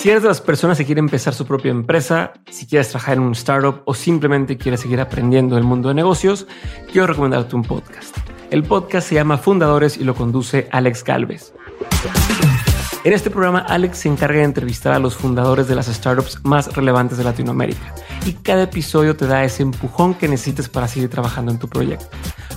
Si eres de las personas que quieren empezar su propia empresa, si quieres trabajar en un startup o simplemente quieres seguir aprendiendo el mundo de negocios, quiero recomendarte un podcast. El podcast se llama Fundadores y lo conduce Alex Galvez. En este programa, Alex se encarga de entrevistar a los fundadores de las startups más relevantes de Latinoamérica y cada episodio te da ese empujón que necesites para seguir trabajando en tu proyecto.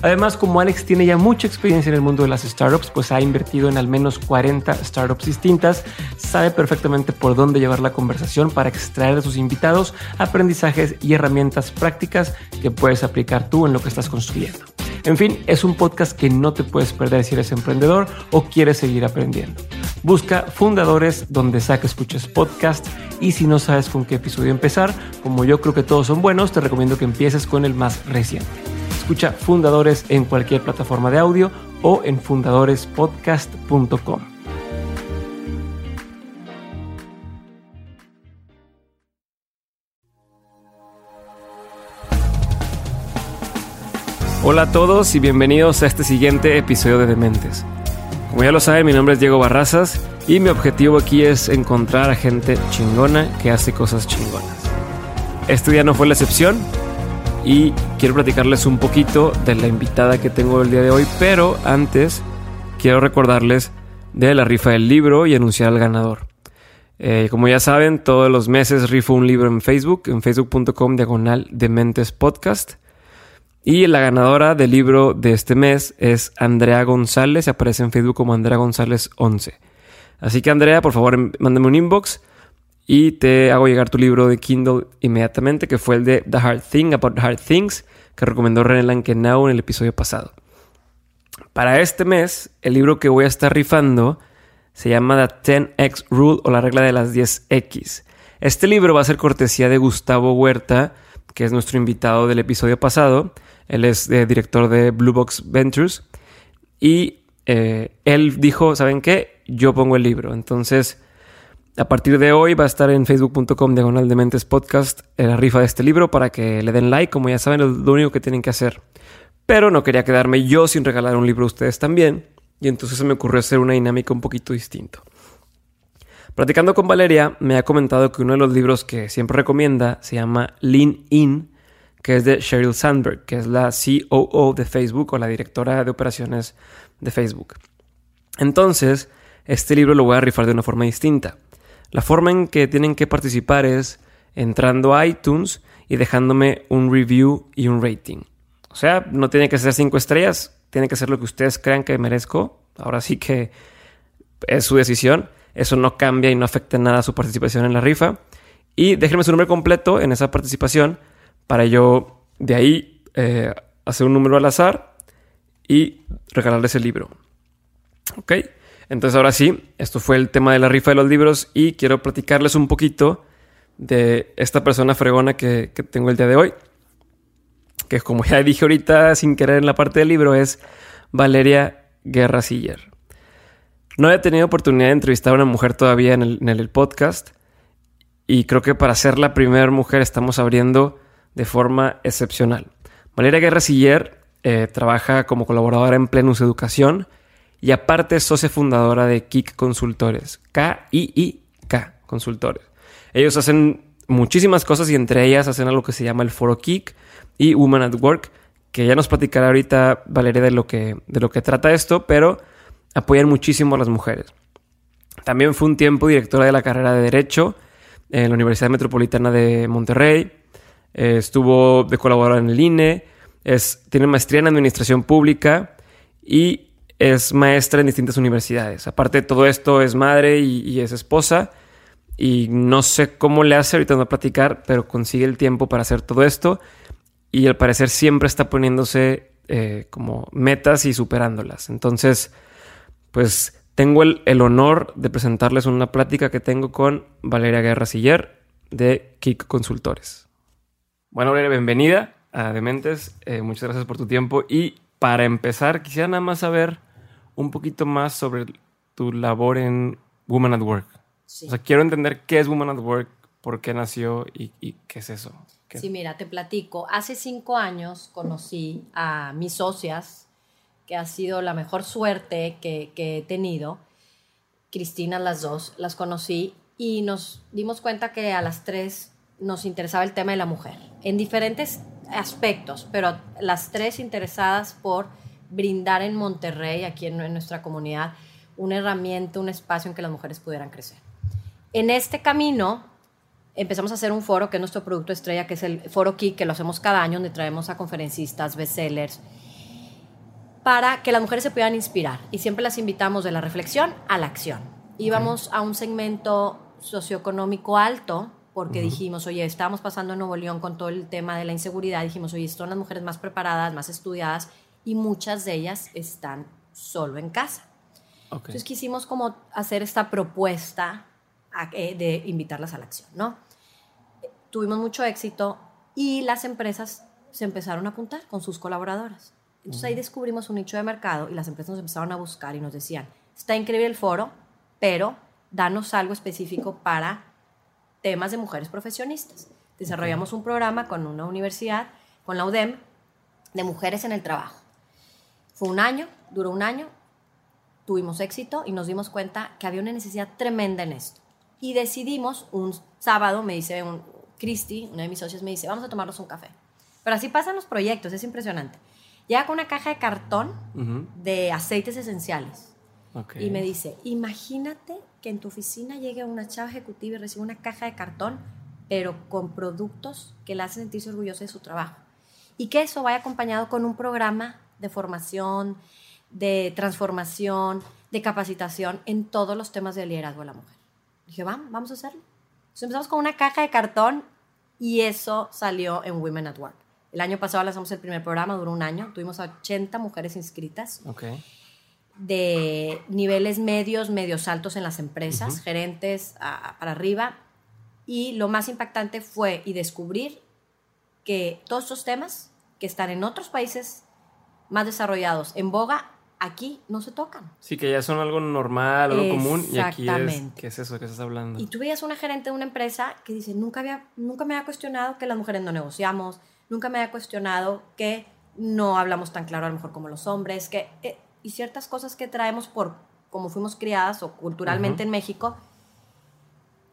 Además, como Alex tiene ya mucha experiencia en el mundo de las startups, pues ha invertido en al menos 40 startups distintas, sabe perfectamente por dónde llevar la conversación para extraer de sus invitados aprendizajes y herramientas prácticas que puedes aplicar tú en lo que estás construyendo. En fin, es un podcast que no te puedes perder si eres emprendedor o quieres seguir aprendiendo. Busca fundadores donde sea escuches podcast y si no sabes con qué episodio empezar, como yo creo que todos son buenos, te recomiendo que empieces con el más reciente. Escucha Fundadores en cualquier plataforma de audio o en fundadorespodcast.com. Hola a todos y bienvenidos a este siguiente episodio de Dementes. Como ya lo saben, mi nombre es Diego Barrazas y mi objetivo aquí es encontrar a gente chingona que hace cosas chingonas. Este día no fue la excepción y quiero platicarles un poquito de la invitada que tengo el día de hoy, pero antes quiero recordarles de la rifa del libro y anunciar al ganador. Eh, como ya saben, todos los meses rifo un libro en Facebook, en facebook.com diagonal Dementes Podcast. Y la ganadora del libro de este mes es Andrea González. Aparece en Facebook como Andrea González 11. Así que Andrea, por favor, mándame un inbox y te hago llegar tu libro de Kindle inmediatamente, que fue el de The Hard Thing About Hard Things, que recomendó René Lankenau en el episodio pasado. Para este mes, el libro que voy a estar rifando se llama The 10X Rule o la regla de las 10X. Este libro va a ser cortesía de Gustavo Huerta, que es nuestro invitado del episodio pasado. Él es eh, director de Blue Box Ventures. Y eh, él dijo, ¿saben qué? Yo pongo el libro. Entonces, a partir de hoy va a estar en facebook.com diagonal de mentes podcast la rifa de este libro para que le den like. Como ya saben, es lo único que tienen que hacer. Pero no quería quedarme yo sin regalar un libro a ustedes también. Y entonces se me ocurrió hacer una dinámica un poquito distinto. Platicando con Valeria, me ha comentado que uno de los libros que siempre recomienda se llama Lean In que es de Sheryl Sandberg, que es la COO de Facebook o la directora de operaciones de Facebook. Entonces, este libro lo voy a rifar de una forma distinta. La forma en que tienen que participar es entrando a iTunes y dejándome un review y un rating. O sea, no tiene que ser cinco estrellas, tiene que ser lo que ustedes crean que merezco. Ahora sí que es su decisión. Eso no cambia y no afecta nada su participación en la rifa. Y déjenme su nombre completo en esa participación para yo de ahí eh, hacer un número al azar y regalarles el libro. ¿Ok? Entonces ahora sí, esto fue el tema de la rifa de los libros y quiero platicarles un poquito de esta persona fregona que, que tengo el día de hoy. Que como ya dije ahorita sin querer en la parte del libro es Valeria Guerra Siller. No he tenido oportunidad de entrevistar a una mujer todavía en el, en el podcast y creo que para ser la primera mujer estamos abriendo de forma excepcional. Valeria Guerra Siller eh, trabaja como colaboradora en Plenus Educación y aparte es socia fundadora de KIK Consultores. K-I-I-K Consultores. Ellos hacen muchísimas cosas y entre ellas hacen algo que se llama el Foro KIK y Women at Work, que ya nos platicará ahorita Valeria de lo que, de lo que trata esto, pero apoyan muchísimo a las mujeres. También fue un tiempo directora de la carrera de Derecho en la Universidad Metropolitana de Monterrey eh, estuvo de colaborador en el INE, tiene maestría en Administración Pública y es maestra en distintas universidades. Aparte de todo esto, es madre y, es esposa. Y no sé cómo le hace, ahorita no a platicar, pero consigue el tiempo para hacer todo esto. Y al parecer siempre está poniéndose eh, como metas y superándolas. Entonces, pues tengo el, el, honor de presentarles una plática que tengo con Valeria Guerra Siller de Kik Consultores. Bueno, Valeria, bienvenida a Dementes. Eh, muchas gracias por tu tiempo. Y para empezar, quisiera nada más saber un poquito más sobre tu labor en Women at Work. O sea, quiero entender qué es Women at Work, por qué nació y, y qué es eso. ¿Qué? Sí, mira, te platico. Hace cinco años conocí a mis socias, que ha sido la mejor suerte que, que he tenido. Cristina, las dos, las conocí y nos dimos cuenta que a las tres nos interesaba el tema de la mujer, en diferentes aspectos, pero las tres interesadas por brindar en Monterrey, aquí en, en nuestra comunidad, una herramienta, un espacio en que las mujeres pudieran crecer. En este camino empezamos a hacer un foro que es nuestro producto estrella, que es el Foro Kik, que lo hacemos cada año, donde traemos a conferencistas, bestsellers, para que las mujeres se puedan inspirar. Y siempre las invitamos de la reflexión a la acción. Íbamos a un segmento socioeconómico alto, porque uh -huh. dijimos, oye, estábamos pasando en Nuevo León con todo el tema de la inseguridad, dijimos, oye, son las mujeres más preparadas, más estudiadas, y muchas de ellas están solo en casa. Okay. Entonces quisimos como hacer esta propuesta de invitarlas a la acción, ¿no? Tuvimos mucho éxito y las empresas se empezaron a apuntar con sus colaboradoras. Entonces uh -huh. ahí descubrimos un nicho de mercado y las empresas nos empezaron a buscar y nos decían, está increíble el foro, pero danos algo específico para temas de mujeres profesionistas. Desarrollamos un programa con una universidad, con la UDEM, de mujeres en el trabajo. Fue un año, duró un año, tuvimos éxito y nos dimos cuenta que había una necesidad tremenda en esto. Y decidimos, un sábado, me dice un, Cristi, una de mis socios, me dice, vamos a tomarnos un café. Pero así pasan los proyectos, es impresionante. Llega con una caja de cartón uh -huh. de aceites esenciales. Okay. Y me dice, imagínate que en tu oficina llegue una chava ejecutiva y reciba una caja de cartón, pero con productos que la hacen sentirse orgullosa de su trabajo. Y que eso vaya acompañado con un programa de formación, de transformación, de capacitación en todos los temas de liderazgo de la mujer. Dije, vamos, vamos a hacerlo. Entonces empezamos con una caja de cartón y eso salió en Women at Work. El año pasado lanzamos el primer programa, duró un año, tuvimos 80 mujeres inscritas. Okay. De niveles medios, medios altos en las empresas, uh -huh. gerentes a, para arriba. Y lo más impactante fue y descubrir que todos estos temas que están en otros países más desarrollados, en boga, aquí no se tocan. Sí, que ya son algo normal, algo común, y aquí es, ¿qué es eso que estás hablando? Y tú veías una gerente de una empresa que dice, nunca, había, nunca me había cuestionado que las mujeres no negociamos, nunca me había cuestionado que no hablamos tan claro a lo mejor como los hombres, que, eh, y ciertas cosas que traemos por como fuimos criadas o culturalmente uh -huh. en México,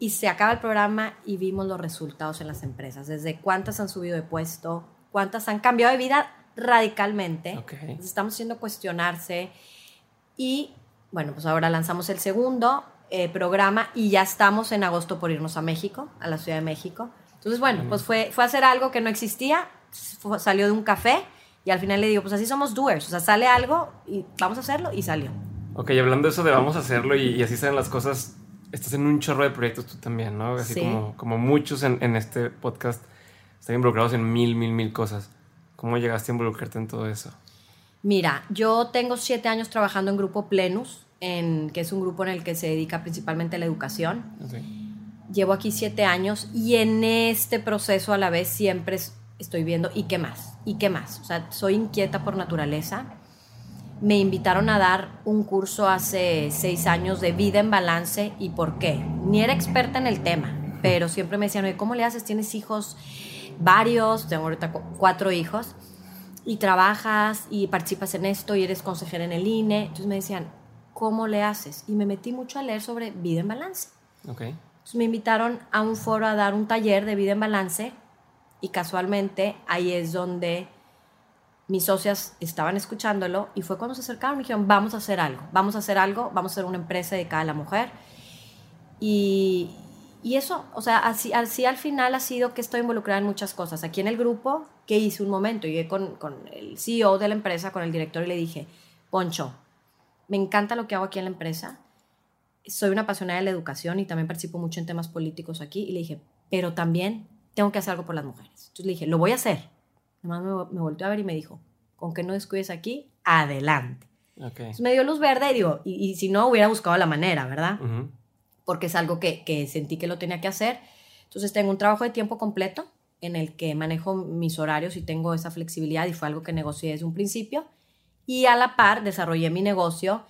y se acaba el programa y vimos los resultados en las empresas, desde cuántas han subido de puesto, cuántas han cambiado de vida radicalmente. Okay. estamos haciendo cuestionarse. Y bueno, pues ahora lanzamos el segundo eh, programa y ya estamos en agosto por irnos a México, a la Ciudad de México. Entonces, bueno, pues fue, fue hacer algo que no existía, fue, salió de un café y al final le digo, pues así somos doers, o sea, sale algo y vamos a hacerlo y salió. Ok, hablando de eso de vamos a hacerlo y, y así salen las cosas, estás en un chorro de proyectos tú también, ¿no? Así sí. como, como muchos en, en este podcast están involucrados en mil, mil, mil cosas. ¿Cómo llegaste a involucrarte en todo eso? Mira, yo tengo siete años trabajando en Grupo Plenus, en, que es un grupo en el que se dedica principalmente a la educación. Okay. Llevo aquí siete años y en este proceso a la vez siempre estoy viendo, ¿y qué más? ¿Y qué más? O sea, soy inquieta por naturaleza. Me invitaron a dar un curso hace seis años de vida en balance y por qué. Ni era experta en el tema, pero siempre me decían, ¿cómo le haces? ¿Tienes hijos? varios, tengo ahorita cuatro hijos, y trabajas y participas en esto y eres consejera en el INE. Entonces me decían, ¿cómo le haces? Y me metí mucho a leer sobre vida en balance. Okay. Entonces me invitaron a un foro a dar un taller de vida en balance y casualmente ahí es donde mis socias estaban escuchándolo y fue cuando se acercaron y dijeron, vamos a hacer algo, vamos a hacer algo, vamos a hacer una empresa dedicada a la mujer. Y, y eso, o sea, así, así al final ha sido que estoy involucrada en muchas cosas. Aquí en el grupo, que hice un momento, llegué con, con el CEO de la empresa, con el director, y le dije, Poncho, me encanta lo que hago aquí en la empresa, soy una apasionada de la educación y también participo mucho en temas políticos aquí, y le dije, pero también tengo que hacer algo por las mujeres. Entonces le dije, lo voy a hacer. Además me, me volteó a ver y me dijo, con que no descuides aquí, adelante. Entonces me dio luz verde y digo, y, si no, hubiera buscado la manera, ¿verdad? Porque es algo que, que sentí que lo tenía que hacer. Entonces tengo un trabajo de tiempo completo en el que manejo mis horarios y tengo esa flexibilidad y fue algo que negocié desde un principio. Y a la par desarrollé mi negocio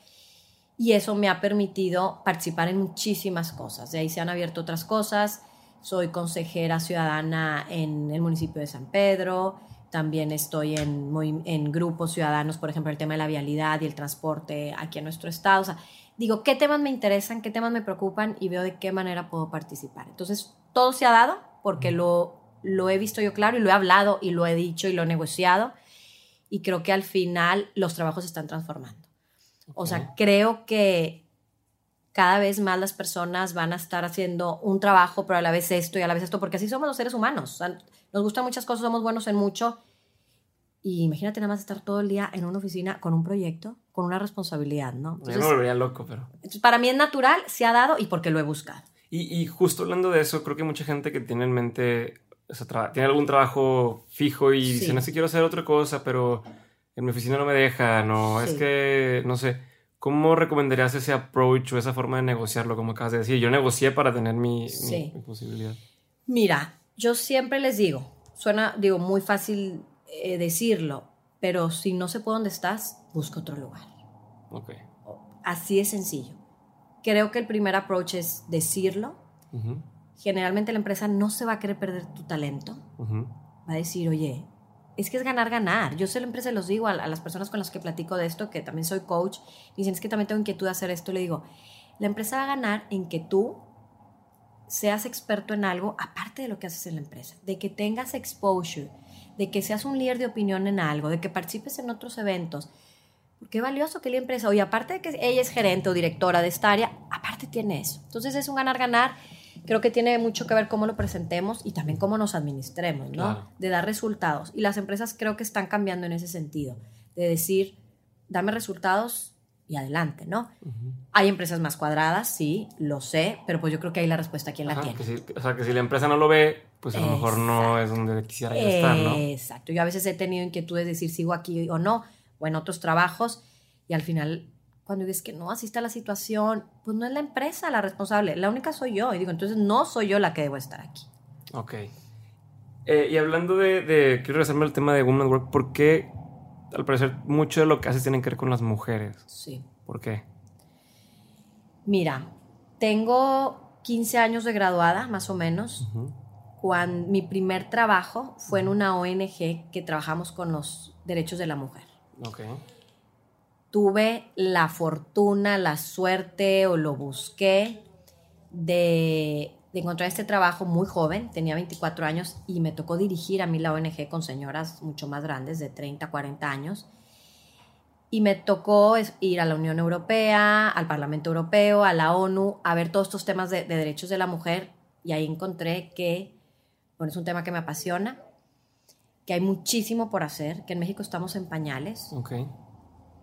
y eso me ha permitido participar en muchísimas cosas. De ahí se han abierto otras cosas. Soy consejera ciudadana en el municipio de San Pedro. También estoy en, en grupos ciudadanos, por ejemplo, el tema de la vialidad y el transporte aquí en nuestro estado. O sea, digo, ¿qué temas me interesan? ¿Qué temas me preocupan? Y veo de qué manera puedo participar. Entonces, todo se ha dado porque lo lo he visto yo claro y lo he hablado y lo he dicho y lo he negociado y creo que al final los trabajos se están transformando. O sea, creo que cada vez más las personas van a estar haciendo un trabajo, pero a la vez esto y a la vez esto, porque así somos los seres humanos. nos gustan muchas cosas, somos buenos en mucho. Y imagínate nada más estar todo el día en una oficina con un proyecto, con una responsabilidad, ¿no? Entonces, Yo me volvería loco, pero... Para mí es natural, se ha dado y porque lo he buscado. Y, y justo hablando de eso, creo que mucha gente que tiene en mente tiene algún trabajo fijo y dice, no sé, quiero hacer otra cosa, pero en mi oficina no me deja, no, es que, no sé, ¿cómo recomendarías ese approach o esa forma de negociarlo, como acabas de decir? Yo negocié para tener mi, posibilidad. Mira, yo siempre les digo, suena, digo, muy fácil eh, decirlo, pero si no se puede donde estás, busca otro lugar. Ok. Así es sencillo. Creo que el primer approach es decirlo generalmente la empresa no se va a querer perder tu talento. Va a decir, oye, es que es ganar, ganar. Yo sé la empresa, los digo a, las personas con las que platico de esto, que también soy coach, y dicen, es que también tengo inquietud de hacer esto. Le digo, la empresa va a ganar en que tú seas experto en algo aparte de lo que haces en la empresa, de que tengas exposure, de que seas un líder de opinión en algo, de que participes en otros eventos. Qué valioso que la empresa, oye, aparte de que ella es gerente o directora de esta área, aparte tiene eso. Entonces es un ganar-ganar creo que tiene mucho que ver cómo lo presentemos y también cómo nos administremos, ¿no? De dar resultados. Y las empresas creo que están cambiando en ese sentido, de decir, dame resultados y adelante, ¿no? Hay empresas más cuadradas, sí, lo sé, pero pues yo creo que ahí la respuesta quién la tiene. o sea, que si la empresa no lo ve, pues a lo mejor no es donde quisiera estar, ¿no? Exacto. Yo a veces he tenido inquietudes de decir sigo aquí o no, o en otros trabajos, y al final cuando dices que no, así está la situación, pues no es la empresa la responsable, la única soy yo. Y digo, entonces no soy yo la que debo estar aquí. Ok. Eh, y hablando de, quiero regresarme al tema de Women Work, ¿por qué al parecer mucho de lo que haces tiene que ver con las mujeres? Sí. ¿Por qué? Mira, tengo 15 años de graduada, más o menos. Cuando mi primer trabajo fue en una ONG que trabajamos con los derechos de la mujer. Ok tuve la fortuna, la suerte o lo busqué de, encontrar este trabajo muy joven, tenía 24 años y me tocó dirigir a mí la ONG con señoras mucho más grandes, de 30, 40 años. Y me tocó ir a la Unión Europea, al Parlamento Europeo, a la ONU, a ver todos estos temas de, derechos de la mujer. Y ahí encontré que, bueno, es un tema que me apasiona, que hay muchísimo por hacer, que en México estamos en pañales. Okay.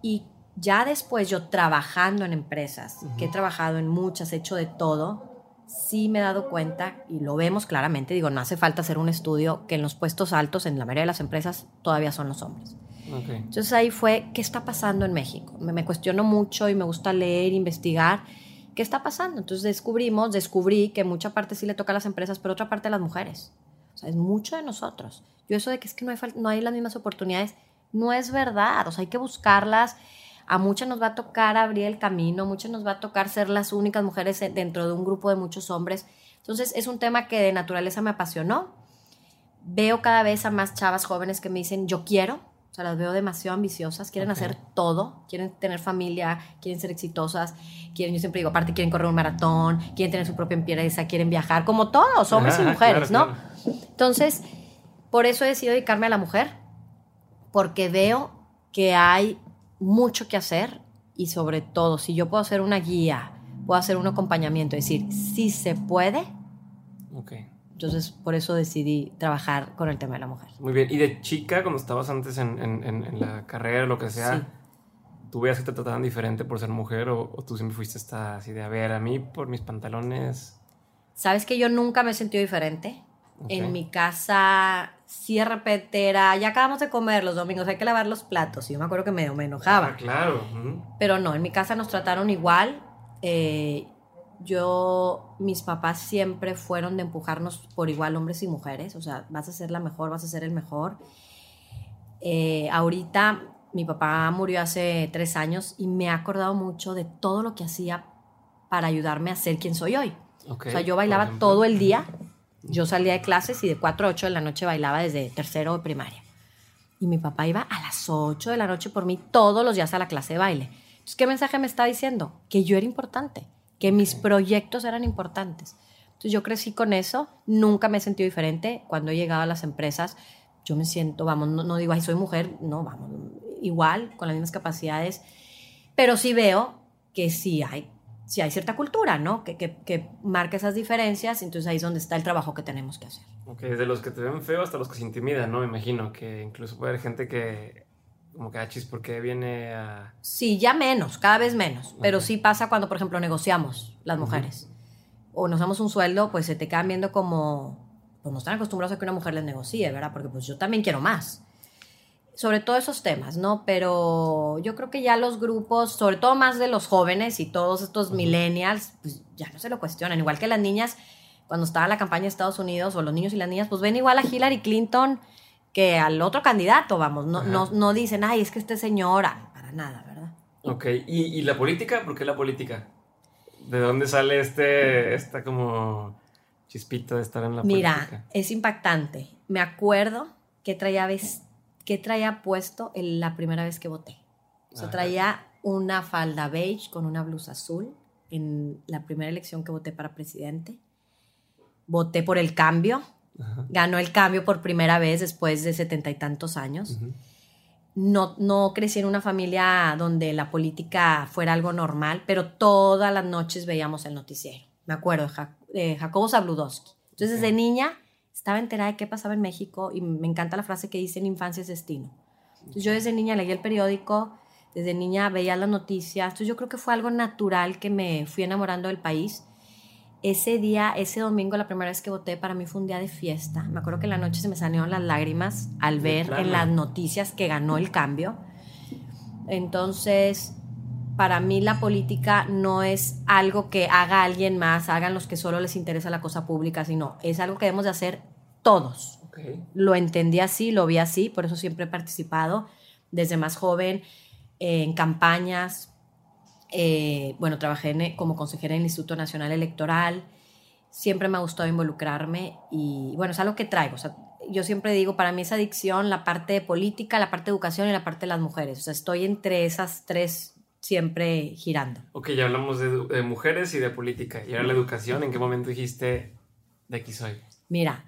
Y ya después yo trabajando en empresas, que he trabajado en muchas, he hecho de todo, sí me he dado cuenta, y lo vemos claramente, digo, no hace falta hacer un estudio, que en los puestos altos, en la mayoría de las empresas, todavía son los hombres. Entonces ahí fue, ¿qué está pasando en México? Me, me, cuestiono mucho y me gusta leer, investigar, ¿qué está pasando? Entonces descubrimos, descubrí que mucha parte sí le toca a las empresas, pero otra parte a las mujeres. O sea, es mucho de nosotros. Yo eso de que es que no hay, no hay las mismas oportunidades, no es verdad. O sea, hay que buscarlas a muchas nos va a tocar abrir el camino, muchas nos va a tocar ser las únicas mujeres dentro de un grupo de muchos hombres. Entonces es un tema que de naturaleza me apasionó. Veo cada vez a más chavas jóvenes que me dicen, yo quiero, o sea, las veo demasiado ambiciosas, quieren hacer todo, quieren tener familia, quieren ser exitosas, quieren, yo siempre digo, aparte quieren correr un maratón, quieren tener su propia empresa, quieren viajar, como todos, hombres y mujeres, ¿no? Entonces, por eso he decidido dedicarme a la mujer, porque veo que hay mucho que hacer y sobre todo, si yo puedo hacer una guía, puedo hacer un acompañamiento, es decir, si se puede. Ok. Entonces, por eso decidí trabajar con el tema de la mujer. Muy bien. ¿Y de chica, cuando estabas antes en, en, la carrera, lo que sea, tú veías que te trataban diferente por ser mujer o, tú siempre fuiste esta así de, a ver, a mí por mis pantalones? Sabes que yo nunca me he sentido diferente. En mi casa sí de repente era, ya acabamos de comer los domingos, hay que lavar los platos. Y yo me acuerdo que me, me enojaba. Ah, claro. Pero no, en mi casa nos trataron igual. Eh, yo, mis papás siempre fueron de empujarnos por igual hombres y mujeres. O sea, vas a ser la mejor, vas a ser el mejor. Eh, ahorita mi papá murió hace tres años y me ha acordado mucho de todo lo que hacía para ayudarme a ser quien soy hoy. O sea, yo bailaba todo el día. Yo salía de clases y de 4 a 8 de la noche bailaba desde tercero de primaria. Y mi papá iba a las 8 de la noche por mí todos los días a la clase de baile. Entonces, ¿qué mensaje me está diciendo? Que yo era importante, que mis proyectos eran importantes. Entonces, yo crecí con eso, nunca me he sentido diferente. Cuando he llegado a las empresas, yo me siento, vamos, no, no digo, ay, soy mujer, no, vamos, igual, con las mismas capacidades. Pero sí veo que sí hay, sí hay cierta cultura, ¿no? Que, que, que marca esas diferencias, entonces ahí es donde está el trabajo que tenemos que hacer. Ok, desde los que te ven feo hasta los que se intimidan, ¿no? Me imagino que incluso puede haber gente que, como que, ah, chis, ¿por qué viene a...? Sí, ya menos, cada vez menos. Pero sí pasa cuando, por ejemplo, negociamos las mujeres. O nos damos un sueldo, pues se te quedan viendo como, pues no están acostumbrados a que una mujer les negocie, ¿verdad? Porque pues yo también quiero más. Sobre todo esos temas, ¿no? Pero yo creo que ya los grupos, sobre todo más de los jóvenes y todos estos millennials, pues ya no se lo cuestionan. Igual que las niñas, cuando estaba la campaña de Estados Unidos, o los niños y las niñas, pues ven igual a Hillary Clinton que al otro candidato, vamos. No, no, no dicen, ay, es que este señora, para nada, ¿verdad? Ok, ¿Y, y la política? ¿Por qué la política? ¿De dónde sale este, esta como chispita de estar en la Mira, política? es impactante. Me acuerdo que traía, ves- que traía puesto el- la primera vez que voté. O sea, Ajá. traía una falda beige con una blusa azul en la primera elección que voté para presidente. Voté por el cambio. Ajá. Ganó el cambio por primera vez después de setenta y tantos años. No, no crecí en una familia donde la política fuera algo normal, pero todas las noches veíamos el noticiero. Me acuerdo de, Ja- de Jacobo Zabludowski. Entonces, Ok. desde niña estaba enterada de qué pasaba en México y me encanta la frase que dice, en infancia es destino. Entonces, yo desde niña leía el periódico, desde niña veía las noticias. Entonces, yo creo que fue algo natural que me fui enamorando del país. Ese día, ese domingo, la primera vez que voté, para mí fue un día de fiesta. Me acuerdo que en la noche se me salieron las lágrimas al ver plano. en las noticias que ganó el cambio. Entonces, para mí la política no es algo que haga alguien más, hagan los que solo les interesa la cosa pública, sino es algo que debemos de hacer todos. Lo entendí así, lo vi así, por eso siempre he participado desde más joven eh, en campañas. eh, bueno, trabajé en- como consejera en el Instituto Nacional Electoral. Siempre me ha gustado involucrarme y bueno, es algo que traigo. O sea, yo siempre digo, para mí es adicción la parte de política, la parte de educación y la parte de las mujeres. O sea, estoy entre esas tres siempre girando. Ok, ya hablamos de, de mujeres y de política. Y ahora la educación, ¿en qué momento dijiste de aquí soy? Mira,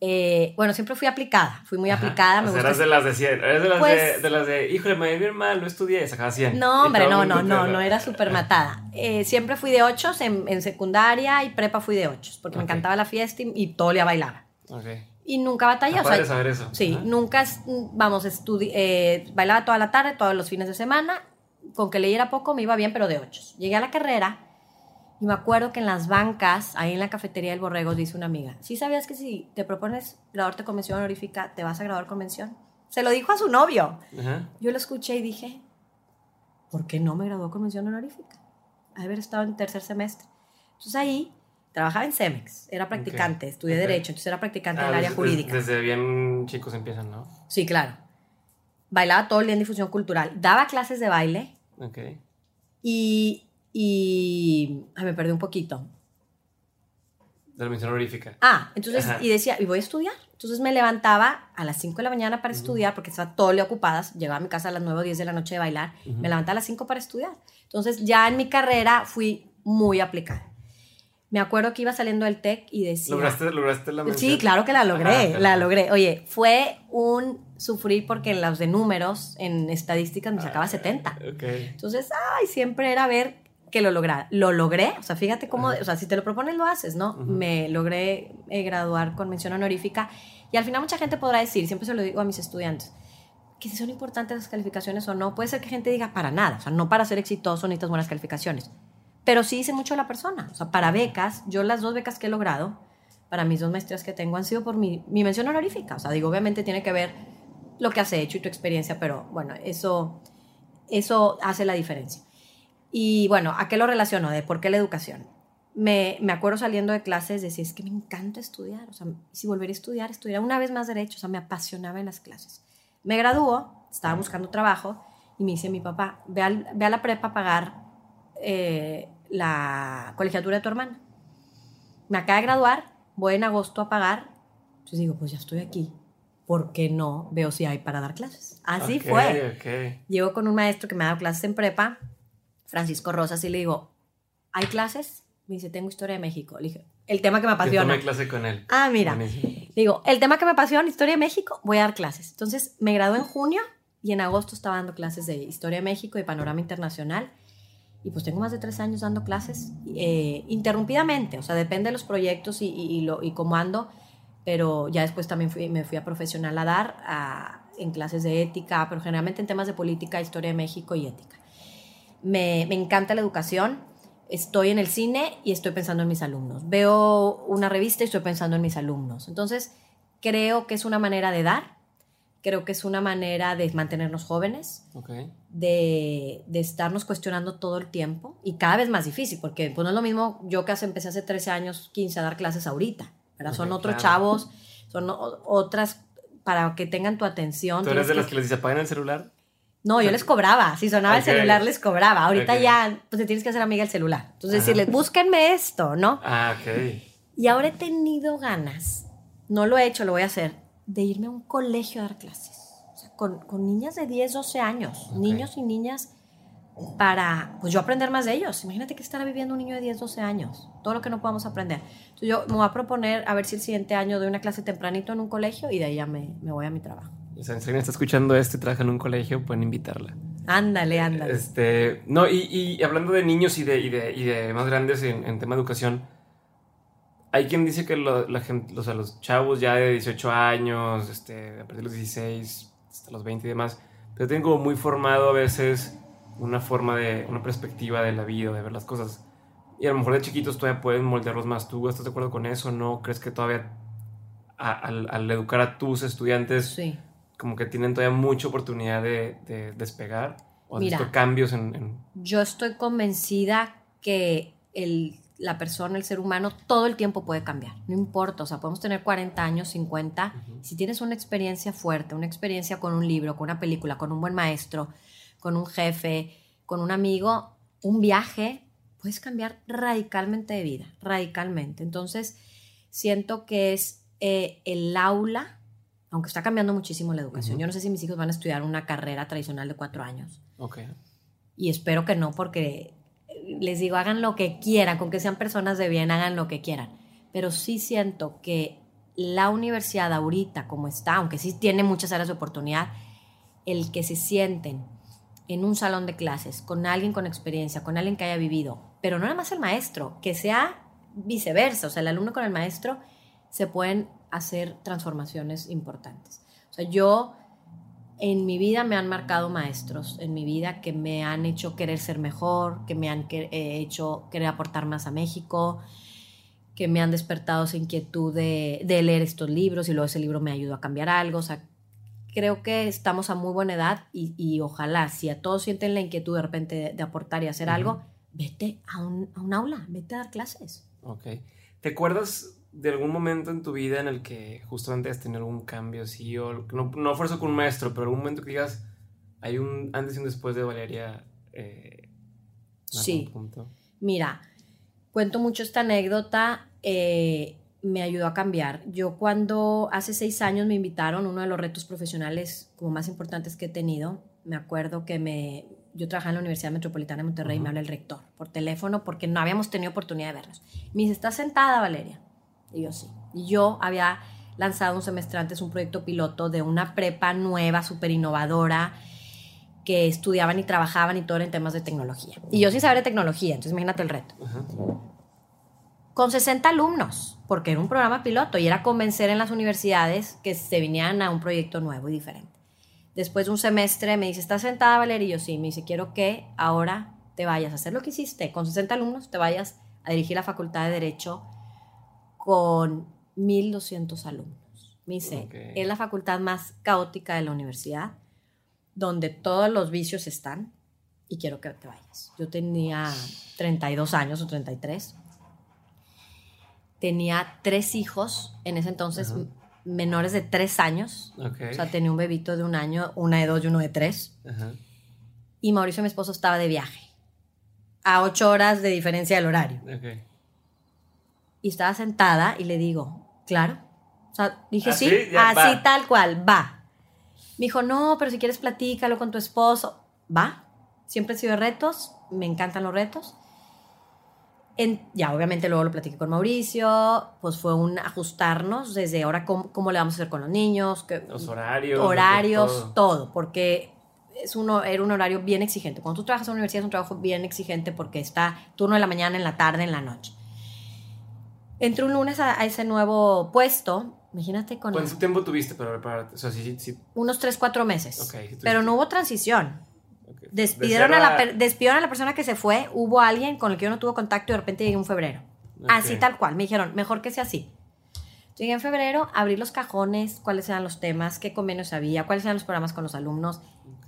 eh, bueno, siempre fui aplicada, fui muy Ajá. aplicada, me O sea, gusta eras de las de 100, eres de las, de, Pues- de las de, híjole, me bien mal, lo estudié sacaba 100. No, hombre, no, no, no, no era súper matada. Eh, siempre fui de ocho en, en secundaria y prepa fui de ocho, porque me Ok. encantaba la fiesta y, y todo día bailaba. Ok. Y nunca batallé, o sea, saber eso. sí, Ajá. nunca, vamos, eh, bailaba toda la tarde, todos los fines de semana, con que leyera poco me iba bien, pero de ocho. Llegué a la carrera y me acuerdo que en las bancas, ahí en la cafetería del Borrego, dice una amiga, ¿sí sabías que si te propones graduarte con mención honorífica, te vas a graduar con mención? Se lo dijo a su novio. Ajá. Yo lo escuché y dije, ¿por qué no me graduó con mención honorífica? Haber estado en tercer semestre. Entonces ahí trabajaba en Cemex, era practicante, estudié ok. Derecho, entonces era practicante en Ah, el área jurídica. Desde bien chicos empiezan, ¿no? Sí, claro. Bailaba todo el día en difusión cultural, daba clases de baile Ok. y... y ay, me perdí un poquito. De la mención honorífica. Ah, entonces, Ajá. y decía, y voy a estudiar. Entonces me levantaba a las 5 de la mañana para estudiar, porque estaba todo el día ocupada. Llegaba a mi casa a las 9 o 10 de la noche de bailar. Ujú. Me levantaba a las 5 para estudiar. Entonces, ya en mi carrera fui muy aplicada. Me acuerdo que iba saliendo del TEC y decía... ¿Lograste, ¿Lograste la mención? Sí, claro que la logré, Ajá, la ajá. logré. Oye, fue un sufrir porque en los de números, en estadísticas, me sacaba 70. Ok. Entonces, ay, siempre era ver que lo lograra. Lo logré, o sea, fíjate cómo, Ajá. o sea, si te lo propones, lo haces, ¿no? Me logré eh, graduar con mención honorífica y al final mucha gente podrá decir, siempre se lo digo a mis estudiantes, que si son importantes las calificaciones o no, puede ser que gente diga para nada, o sea, no para ser exitoso necesitas buenas calificaciones, pero sí dice mucho la persona, o sea, para becas, yo las dos becas que he logrado, para mis dos maestrías que tengo han sido por mi, mi mención honorífica. O sea, digo, obviamente tiene que ver lo que has hecho y tu experiencia, pero bueno, eso, eso hace la diferencia. Y bueno, ¿a qué lo relaciono? ¿De por qué la educación? Me, me acuerdo saliendo de clases, decía, es que me encanta estudiar, o sea, si volvería a estudiar, estudiar una vez más derecho, o sea, me apasionaba en las clases. Me graduó, estaba buscando trabajo y me dice mi papá, ve, al, ve a la prepa a pagar eh, la colegiatura de tu hermana. Me acaba de graduar, voy en agosto a pagar, entonces digo, pues ya estoy aquí, ¿por qué no veo si hay para dar clases? Así fue. ok. Llego con un maestro que me ha dado clases en prepa, Francisco Rosas, y le digo, ¿hay clases? Me dice, tengo historia de México. Le dije, el tema que me Yo apasiona. tomé clase con él. Ah, mira. Buenísimo. Digo, el tema que me apasiona, Historia de México, voy a dar clases. Entonces, me gradué en junio y en agosto estaba dando clases de Historia de México y Panorama Internacional. Y pues tengo más de tres años dando clases eh, interrumpidamente. O sea, depende de los proyectos y, y- y lo, y cómo ando. Pero ya después también fui- me fui a profesional a dar a- en clases de ética, pero generalmente en temas de política, Historia de México y ética. Me, me encanta la educación. Estoy en el cine y estoy pensando en mis alumnos. Veo una revista y estoy pensando en mis alumnos. Entonces, creo que es una manera de dar, creo que es una manera de mantenernos jóvenes, Ok. de, de estarnos cuestionando todo el tiempo y cada vez más difícil, porque pues, no es lo mismo yo que hace, empecé hace 13 años, 15 a dar clases ahorita, ¿verdad? Son otros claro. chavos, son o- otras para que tengan tu atención. ¿Tú eres de que- las que les dice apaguen el celular? No, yo les cobraba. Si sonaba el celular, les cobraba. Ahorita ya, pues te tienes que hacer amiga del celular. Entonces, Ajá. decirles, búsquenme esto, ¿no? Ah, ok. Y ahora he tenido ganas, no lo he hecho, lo voy a hacer, de irme a un colegio a dar clases. O sea, con, con niñas de 10, 12 años, niños y niñas, para, pues yo aprender más de ellos. Imagínate que estará viviendo un niño de 10, 12 años, todo lo que no podamos aprender. Entonces yo me voy a proponer a ver si el siguiente año doy una clase tempranito en un colegio y de ahí ya me, me voy a mi trabajo. O sea, si alguien está escuchando esto y trabaja en un colegio, pueden invitarla. Ándale, ándale. Este, no, y, y hablando de niños y de, y de, y de más grandes en, en tema de educación, hay quien dice que lo- la gente, o sea, los chavos ya de 18 años, este, a partir de los 16 hasta los 20 y demás, pero tienen como muy formado a veces una forma de, una perspectiva de la vida, de ver las cosas. Y a lo mejor de chiquitos todavía pueden moldearlos más. ¿Tú estás de acuerdo con eso? ¿No? ¿Crees que todavía a- al, al educar a tus estudiantes Sí. Como que tienen todavía mucha oportunidad de, de despegar? ¿O has Mira. visto cambios en, en- Yo estoy convencida que el, la persona, el ser humano, todo el tiempo puede cambiar. No importa, o sea, podemos tener 40 años, 50. Si tienes una experiencia fuerte, una experiencia con un libro, con una película, con un buen maestro, con un jefe, con un amigo, un viaje, puedes cambiar radicalmente de vida, radicalmente. Entonces, siento que es eh, el aula, aunque está cambiando muchísimo la educación. Yo no sé si mis hijos van a estudiar una carrera tradicional de cuatro años Ok. y espero que no porque les digo, hagan lo que quieran, con que sean personas de bien, hagan lo que quieran. Pero sí siento que la universidad ahorita como está, aunque sí tiene muchas áreas de oportunidad, el que se sienten en un salón de clases con alguien con experiencia, con alguien que haya vivido, pero no nada más el maestro, que sea viceversa, o sea, el alumno con el maestro, se pueden hacer transformaciones importantes. O sea, yo en mi vida me han marcado maestros, en mi vida que me han hecho querer ser mejor, que me han que- eh, hecho querer aportar más a México, que me han despertado esa inquietud de, de leer estos libros y luego ese libro me ayudó a cambiar algo. O sea, creo que estamos a muy buena edad y, y ojalá, si a todos sienten la inquietud de repente de, de aportar y hacer Ujú. algo, vete a un, a un aula, vete a dar clases. Ok. ¿Te acuerdas de algún momento en tu vida en el que justamente has tenido algún cambio así? O no, no fuerza con un maestro, pero algún momento que digas, hay un antes y un después de Valeria. eh, Sí. punto? Mira, cuento mucho esta anécdota, eh, me ayudó a cambiar. Yo cuando hace seis años me invitaron, uno de los retos profesionales como más importantes que he tenido, me acuerdo que me, yo trabajaba en la Universidad Metropolitana de Monterrey y me habla el rector por teléfono porque no habíamos tenido oportunidad de vernos. Me dice, ¿estás sentada, Valeria? Y yo sí. Y yo había lanzado un semestre antes un proyecto piloto de una prepa nueva, súper innovadora, que estudiaban y trabajaban y todo era en temas de tecnología. Y yo sin saber de tecnología, entonces imagínate el reto. Ajá. Con 60 alumnos, porque era un programa piloto y era convencer en las universidades que se vinieran a un proyecto nuevo y diferente. Después de un semestre me dice, ¿estás sentada, Valeria? Y yo sí, me dice, quiero que ahora te vayas a hacer lo que hiciste. Con 60 alumnos te vayas a dirigir la Facultad de Derecho con 1200 alumnos. Me dice, Ok. es la facultad más caótica de la universidad, donde todos los vicios están y quiero que te vayas. Yo tenía 32 años o 33. Tenía tres hijos, en ese entonces menores de tres años. Ok. O sea, tenía un bebito de un año, una de dos y uno de tres. Ajá. Y Mauricio, mi esposo, estaba de viaje. A ocho horas de diferencia del horario. Ok. Y estaba sentada y le digo, claro. O sea, dije, Así, sí, ¿Ah, ya, así va. tal cual, va. Me dijo, no, pero si quieres platícalo con tu esposo. Va. Siempre he sido retos, me encantan los retos. En- ya, obviamente luego lo platiqué con Mauricio, pues fue un ajustarnos desde ahora cómo, cómo le vamos a hacer con los niños, que, Los horarios. horarios, todo. todo. porque es uno, era un horario bien exigente. Cuando tú trabajas en la universidad es un trabajo bien exigente porque está turno de la mañana, en la tarde, en la noche. Entré un lunes a, a ese nuevo puesto, imagínate con ¿Cuánto tiempo tuviste para prepararte? O sea, sí, sí. sí. unos 3, 4 meses. Ok, sí tuviste- pero no hubo transición. ok. Despidieron De a, la per- despidieron a la persona que se fue, hubo alguien con el que yo no tuve contacto y de repente llegué en febrero. Ok. Así tal cual, me dijeron, mejor que sea así. Llegué en febrero, abrí los cajones, cuáles eran los temas, qué convenios había, cuáles eran los programas con los alumnos,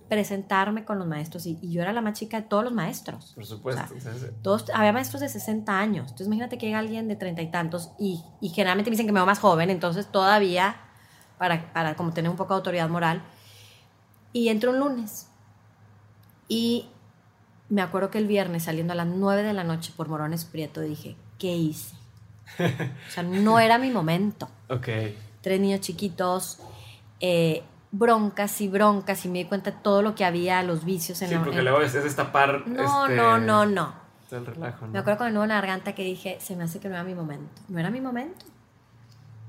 presentarme con los maestros y, y yo era la más chica de todos los maestros. Por supuesto. O Todos, había maestros de 60 años. Entonces, imagínate que llega alguien de treinta y tantos y, y generalmente me dicen que me veo más joven, entonces todavía, para, para como tener un poco de autoridad moral. Y entro un lunes. Y me acuerdo que el viernes, saliendo a las 9 de la noche por Morones Prieto, dije, ¿qué hice? O sea, no era mi momento. ok. Tres niños chiquitos, eh, broncas y broncas, y me di cuenta de todo lo que había, los vicios en Sí, la porque en- luego es, es destapar. No, este, no, no, no. el relajo, ¿no? Me acuerdo con el nudo en la garganta que dije, se me hace que no era mi momento. No era mi momento.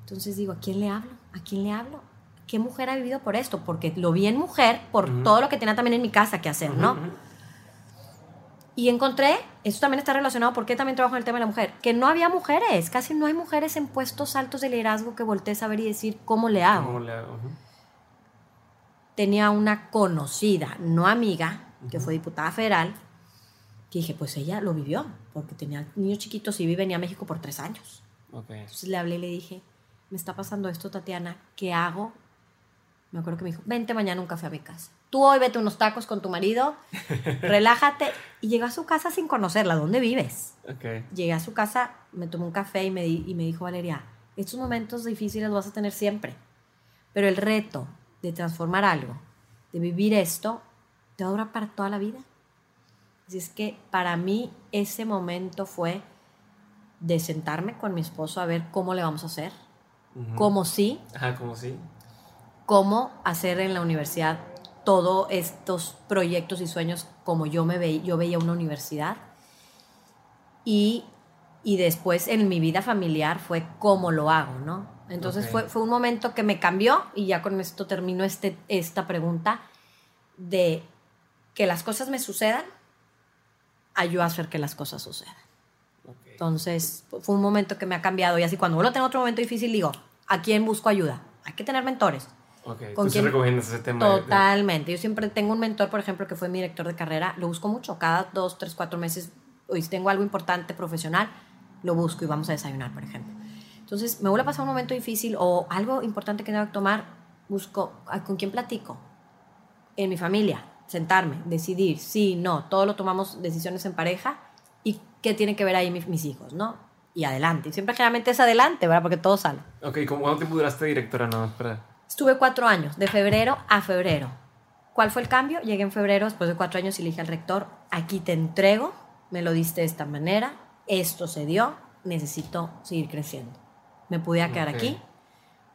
Entonces digo, ¿a quién le hablo? ¿A quién le hablo? ¿Qué mujer ha vivido por esto? Porque lo vi en mujer por todo lo que tenía también en mi casa que hacer, ¿no? Ujú, ujú. Y encontré, esto también está relacionado, porque también trabajo en el tema de la mujer, que no había mujeres, casi no hay mujeres en puestos altos de liderazgo que voltees a ver y decir, ¿cómo le hago? ¿Cómo le hago? Ujú. Tenía una conocida, no amiga, que fue diputada federal, que dije, pues ella lo vivió, porque tenía niños chiquitos y venía a México por tres años. Ok. Entonces le hablé y le dije, me está pasando esto, Tatiana, ¿qué hago? Me acuerdo que me dijo, vente mañana un café a mi casa. Tú hoy vete unos tacos con tu marido, relájate. Y llegué a su casa sin conocerla, ¿dónde vives? Ok. Llegué a su casa, me tomé un café y me, di- y me dijo Valeria, estos momentos difíciles los vas a tener siempre, pero el reto de transformar algo, de vivir esto, te va a durar para toda la vida. Así es que para mí ese momento fue de sentarme con mi esposo a ver cómo le vamos a hacer, Ujú. cómo sí, Ajá, como sí. cómo hacer en la universidad todos estos proyectos y sueños como yo me veía, yo veía una universidad. Y, y después en mi vida familiar fue cómo lo hago, ¿no? Entonces fue, fue un momento que me cambió y ya con esto termino este, esta pregunta de que las cosas me sucedan, a yo hacer que las cosas sucedan. Entonces, fue un momento que me ha cambiado y así cuando vuelvo a tener otro momento difícil digo, ¿a quién busco ayuda? Hay que tener mentores. Ok. ¿Con Tú quién? recomiendas ese tema. de- Totalmente. Yo siempre tengo un mentor, por ejemplo, que fue mi director de carrera. Lo busco mucho. Cada dos, tres, cuatro meses, hoy tengo algo importante profesional, lo busco y vamos a desayunar, por ejemplo. Entonces, me vuelve a pasar un momento difícil o algo importante que tengo que tomar, busco ¿a- con quién platico. En mi familia, sentarme, decidir, sí, no, todo lo tomamos decisiones en pareja y qué tiene que ver ahí mis, mis hijos, ¿no? Y adelante. Y siempre generalmente es adelante, ¿verdad? Porque todo sale. Ok, ¿cómo, ¿cuánto tiempo duraste directora? No, espera. Estuve cuatro años, de febrero a febrero. ¿Cuál fue el cambio? Llegué en febrero, después de cuatro años, y le dije al rector, aquí te entrego, me lo diste de esta manera, esto se dio, necesito seguir creciendo. Me pude quedar Ok. aquí,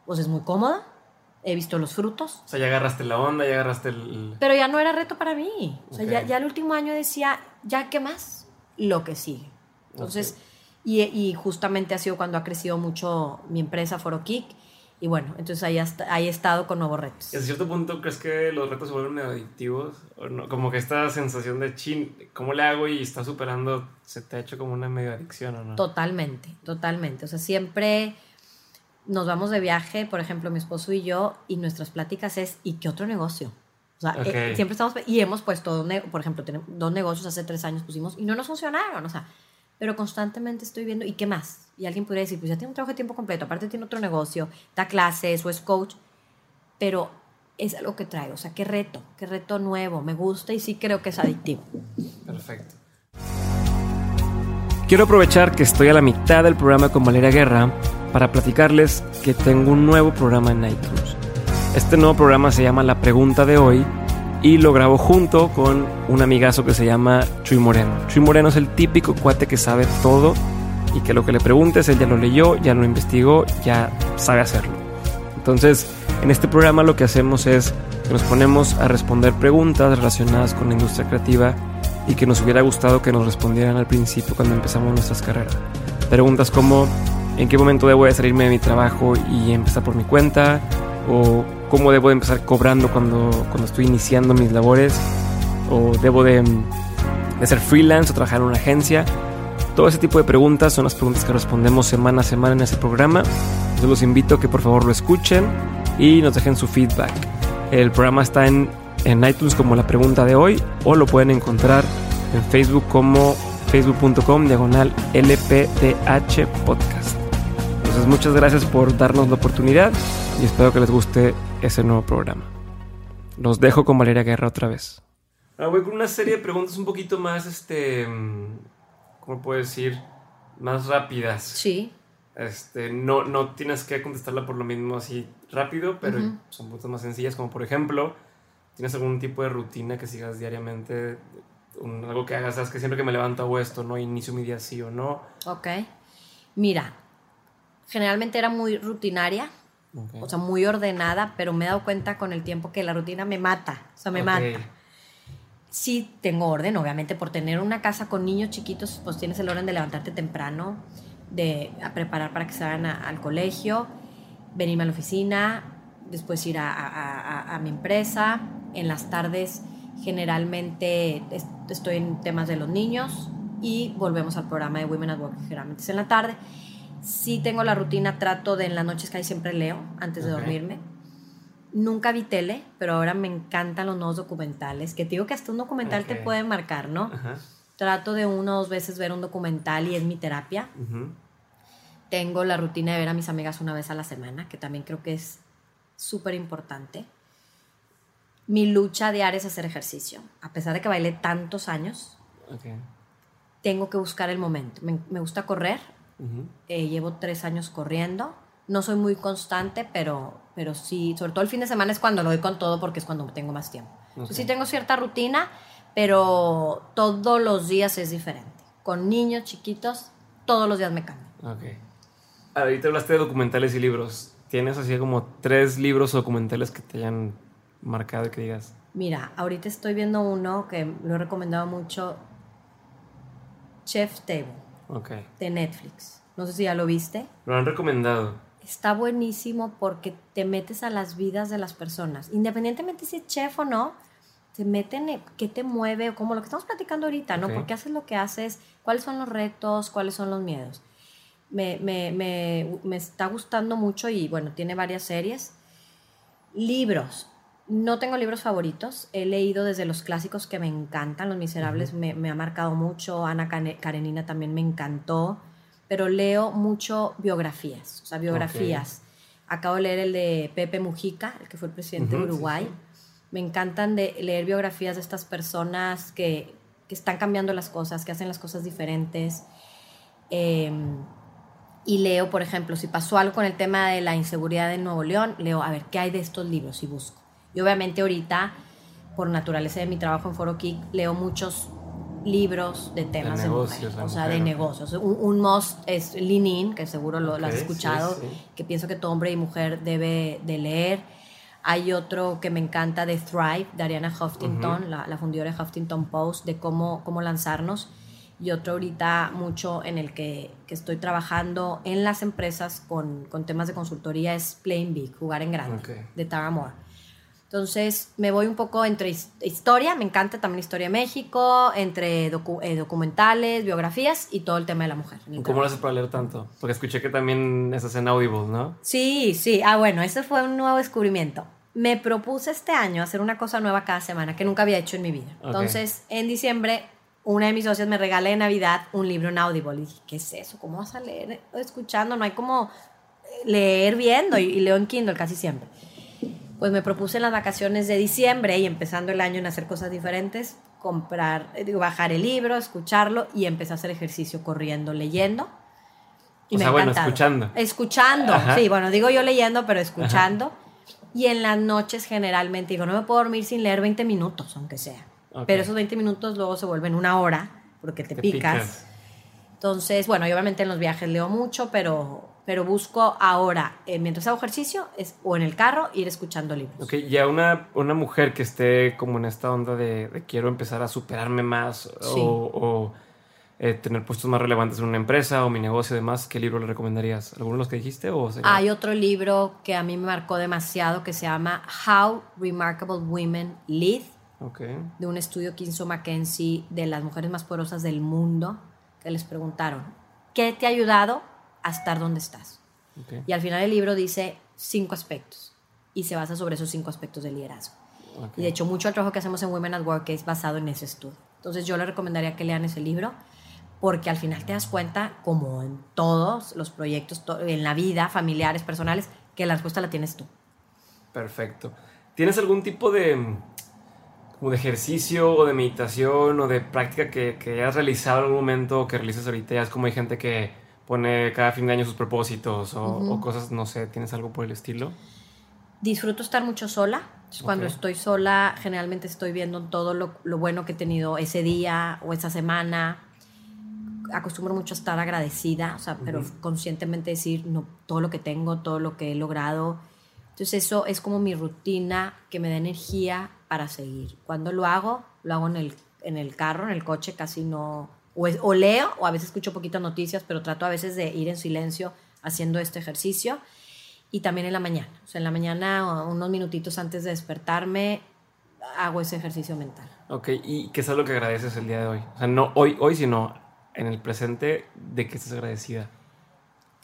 pues es muy cómoda, he visto los frutos, O sea, ya agarraste la onda, ya agarraste el... pero ya no era reto para mí. O sea, ya, ya el último año decía, ¿ya qué más? Lo que sigue. Entonces, y, y justamente ha sido cuando ha crecido mucho mi empresa Foro Kick. Y bueno, entonces ahí, hasta, ahí he estado con nuevos retos. ¿Y ¿Hasta cierto punto crees que los retos se vuelven adictivos? ¿O no? Como que esta sensación de chin, ¿cómo le hago? Y está superando, se te ha hecho como una medio adicción o no? Totalmente, totalmente. O sea, siempre nos vamos de viaje, por ejemplo, mi esposo y yo, y nuestras pláticas es, ¿y qué otro negocio? O sea, Ok. eh, siempre estamos, y hemos puesto, por ejemplo, tenemos dos negocios hace tres años pusimos y no nos funcionaron. O sea, pero constantemente estoy viendo, ¿y qué más? Y alguien podría decir, pues ya tiene un trabajo de tiempo completo, aparte tiene otro negocio, da clases o es coach, pero es algo que traigo, o sea, qué reto, qué reto nuevo, me gusta y sí creo que es adictivo. Perfecto. Quiero aprovechar que estoy a la mitad del programa con Valeria Guerra para platicarles que tengo un nuevo programa en iTunes. Este nuevo programa se llama La Pregunta de Hoy y lo grabo junto con un amigazo que se llama Chuy Moreno. Chuy Moreno es el típico cuate que sabe todo y que lo que le preguntes él ya lo leyó, ya lo investigó, ya sabe hacerlo. Entonces, en este programa lo que hacemos es que nos ponemos a responder preguntas relacionadas con la industria creativa y que nos hubiera gustado que nos respondieran al principio cuando empezamos nuestras carreras. Preguntas como en qué momento debo de salirme de mi trabajo y empezar por mi cuenta cómo debo de empezar cobrando cuando, cuando estoy iniciando mis labores o debo de, de ser freelance o trabajar en una agencia. Todo ese tipo de preguntas son las preguntas que respondemos semana a semana en ese programa. Yo los invito a que por favor lo escuchen y nos dejen su feedback. El programa está en, en iTunes como la pregunta de hoy o lo pueden encontrar en Facebook como facebook.com diagonal LPTH podcast. Entonces muchas gracias por darnos la oportunidad y espero que les guste ese nuevo programa. Los dejo con Valeria Guerra otra vez. Ahora voy con una serie de preguntas un poquito más, este, ¿cómo puedo decir? Más rápidas. Sí. Este, no, no tienes que contestarla por lo mismo así rápido, pero son preguntas más sencillas, como por ejemplo, ¿tienes algún tipo de rutina que sigas diariamente? algo que hagas, sabes que siempre que me levanto hago esto, ¿no? Inicio mi día así o no. Ok. Mira, generalmente era muy rutinaria, o sea, muy ordenada, pero me he dado cuenta con el tiempo que la rutina me mata, o sea, me mata. Sí tengo orden, obviamente, por tener una casa con niños chiquitos, pues tienes el orden de levantarte temprano, de preparar para que se vayan al colegio, venirme a la oficina, después ir a, a, mi empresa. En las tardes generalmente estoy en temas de los niños y volvemos al programa de Women at Work, generalmente es en la tarde. Sí tengo la rutina, trato de en las noches que hay siempre leo antes de dormirme. Nunca vi tele, pero ahora me encantan los nuevos documentales, que te digo que hasta un documental te puede marcar, ¿no? Trato de una o dos veces ver un documental y es mi terapia. Tengo la rutina de ver a mis amigas una vez a la semana, que también creo que es súper importante. Mi lucha diaria es hacer ejercicio. A pesar de que bailé tantos años, tengo que buscar el momento. Me, me gusta correr, eh, llevo tres años corriendo. No soy muy constante, pero, pero sí, sobre todo el fin de semana es cuando lo doy con todo porque es cuando tengo más tiempo. sí tengo cierta rutina, pero todos los días es diferente. Con niños chiquitos, todos los días me cambio. Ok. Ahorita hablaste de documentales y libros. ¿Tienes así como tres libros o documentales que te hayan marcado y que digas? Mira, ahorita estoy viendo uno que lo he recomendado mucho, Chef Table de Netflix. No sé si ya lo viste. Lo han recomendado. Está buenísimo porque te metes a las vidas de las personas. Independientemente si es chef o no, te meten en qué te mueve, como lo que estamos platicando ahorita, ¿no? ¿Por qué haces lo que haces? ¿Cuáles son los retos? ¿Cuáles son los miedos? Me, me, me, me está gustando mucho y bueno, tiene varias series. Libros. No tengo libros favoritos. He leído desde los clásicos que me encantan. Los Miserables me, ha marcado mucho. Ana Karenina también me encantó. Pero leo mucho biografías. O sea, biografías. Acabo de leer el de Pepe Mujica, el que fue el presidente de Uruguay. Me encantan de leer biografías de estas personas que, están cambiando las cosas, que hacen las cosas diferentes. Em, y leo, por ejemplo, si pasó algo con el tema de la inseguridad en Nuevo León, leo, a ver, ¿qué hay de estos libros? Y busco. Y obviamente ahorita, por naturaleza de mi trabajo en Foro Kick, leo muchos libros de temas de, negocios, o sea, de negocios. Un, un most es Lean que seguro lo, has escuchado, que pienso que todo hombre y mujer debe de leer. Hay otro que me encanta de Thrive, de Ariana Huffington, la, fundadora de Huffington Post, de cómo, cómo lanzarnos. Y otro ahorita mucho en el que, que estoy trabajando en las empresas con, con, temas de consultoría es Playing Big, jugar en grande, de Tara Moore. Entonces me voy un poco entre historia, me encanta también historia de México, entre eh, documentales, biografías y todo el tema de la mujer. ¿Cómo lo haces para leer tanto? Porque escuché que también estás en Audible, ¿no? Sí, sí. Ah, bueno, ese fue un nuevo descubrimiento. Me propuse este año hacer una cosa nueva cada semana que nunca había hecho en mi vida. Entonces, en diciembre una de mis socias me regala de Navidad un libro en Audible. Y dije, ¿qué es eso? ¿Cómo vas a leer escuchando? No hay como leer viendo y, y leo en Kindle casi siempre. Pues me propuse en las vacaciones de diciembre y empezando el año en hacer cosas diferentes, comprar, eh, digo, bajar el libro, escucharlo y empecé a hacer ejercicio corriendo, leyendo. O sea, bueno, escuchando. Escuchando, Ajá. sí, bueno, digo yo leyendo, pero escuchando. Y en las noches generalmente digo, no me puedo dormir sin leer 20 minutos, aunque sea. Pero esos 20 minutos luego se vuelven una hora porque te, Te picas. picas. Entonces, bueno, y obviamente en los viajes leo mucho, pero, pero busco ahora, eh, mientras hago ejercicio es, o en el carro, ir escuchando libros. Ok, ya una, una mujer que esté como en esta onda de, de quiero empezar a superarme más Sí. o, o, eh, tener puestos más relevantes en una empresa o mi negocio y demás, ¿qué libro le recomendarías? ¿Alguno de los que dijiste? O sería- Hay otro libro que a mí me marcó demasiado que se llama How Remarkable Women Lead, Ok, de un estudio que hizo Mackenzie de las mujeres más poderosas del mundo, que les preguntaron, ¿qué te ha ayudado a estar donde estás? ok, Y al final el libro dice cinco aspectos y se basa sobre esos cinco aspectos del liderazgo. ok. Y de hecho mucho del trabajo que hacemos en Women at Work es basado en ese estudio. Entonces yo le recomendaría que lean ese libro porque al final te das cuenta, como en todos los proyectos, to- en la vida, familiares, personales, que la respuesta la tienes tú. Perfecto. ¿Tienes algún tipo de, como de ejercicio o de meditación o de práctica que, que hayas realizado en algún momento o que realices ahorita? Ya es como hay gente que pone cada fin de año sus propósitos o, o cosas, no sé, ¿tienes algo por el estilo? Disfruto estar mucho sola. Cuando estoy sola, generalmente estoy viendo todo lo, lo bueno que he tenido ese día o esa semana. Acostumbro mucho a estar agradecida, o sea, pero conscientemente decir no, todo lo que tengo, todo lo que he logrado. Entonces eso es como mi rutina que me da energía para seguir. Cuando lo hago, lo hago en el, en el carro, en el coche, casi no... O, es- o leo, o a veces escucho poquitas noticias, pero trato a veces de ir en silencio haciendo este ejercicio. Y también en la mañana. O sea, en la mañana, unos minutitos antes de despertarme, hago ese ejercicio mental. Ok, ¿y qué es algo que agradeces el día de hoy? O sea, no hoy, hoy sino en el presente, ¿de qué estás agradecida?